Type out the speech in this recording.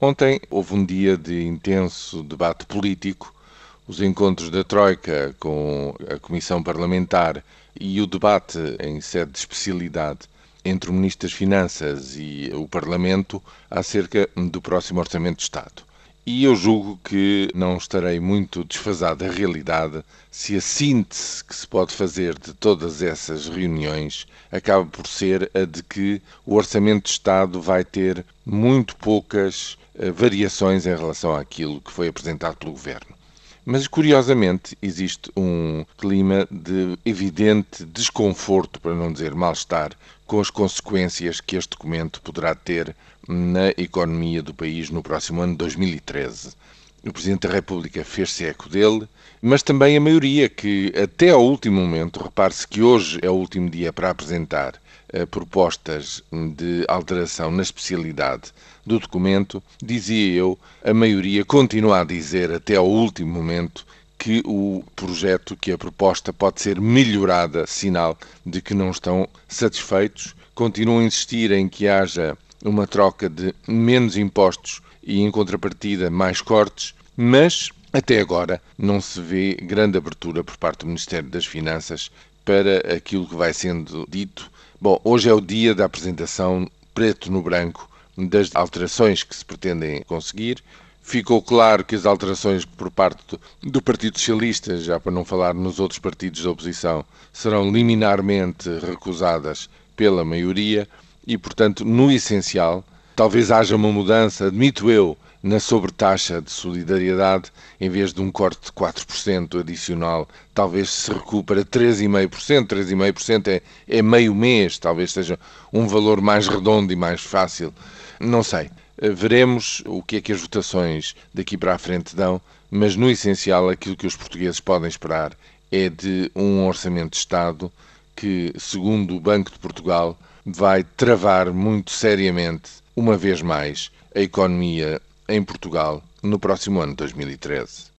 Ontem houve um dia de intenso debate político. Os encontros da Troika com a Comissão Parlamentar e o debate em sede de especialidade entre o Ministro das Finanças e o Parlamento acerca do próximo Orçamento de Estado. E eu julgo que não estarei muito desfasado da realidade se a síntese que se pode fazer de todas essas reuniões acaba por ser a de que o Orçamento de Estado vai ter muito poucas variações em relação àquilo que foi apresentado pelo Governo. Mas, curiosamente, existe um clima de evidente desconforto, para não dizer mal-estar, com as consequências que este documento poderá ter na economia do país no próximo ano 2013. O Presidente da República fez-se eco dele, mas também a maioria, que até ao último momento, repare-se que hoje é o último dia para apresentar propostas de alteração na especialidade do documento, dizia eu, a maioria continua a dizer até ao último momento que o projeto, que a proposta pode ser melhorada, sinal de que não estão satisfeitos, continuam a insistir em que haja uma troca de menos impostos e, em contrapartida, mais cortes, mas até agora não se vê grande abertura por parte do Ministério das Finanças para aquilo que vai sendo dito. Bom, hoje é o dia da apresentação preto no branco das alterações que se pretendem conseguir. Ficou claro que as alterações por parte do Partido Socialista, já para não falar nos outros partidos da oposição, serão liminarmente recusadas pela maioria e, portanto, no essencial, talvez haja uma mudança, admito eu, na sobretaxa de solidariedade, em vez de um corte de 4% adicional, talvez se recue para 3,5%. 3,5% é, é meio mês, talvez seja um valor mais redondo e mais fácil. Não sei. Veremos o que é que as votações daqui para a frente dão, mas no essencial aquilo que os portugueses podem esperar é de um orçamento de Estado que, segundo o Banco de Portugal, vai travar muito seriamente, uma vez mais, a economia em Portugal no próximo ano 2013.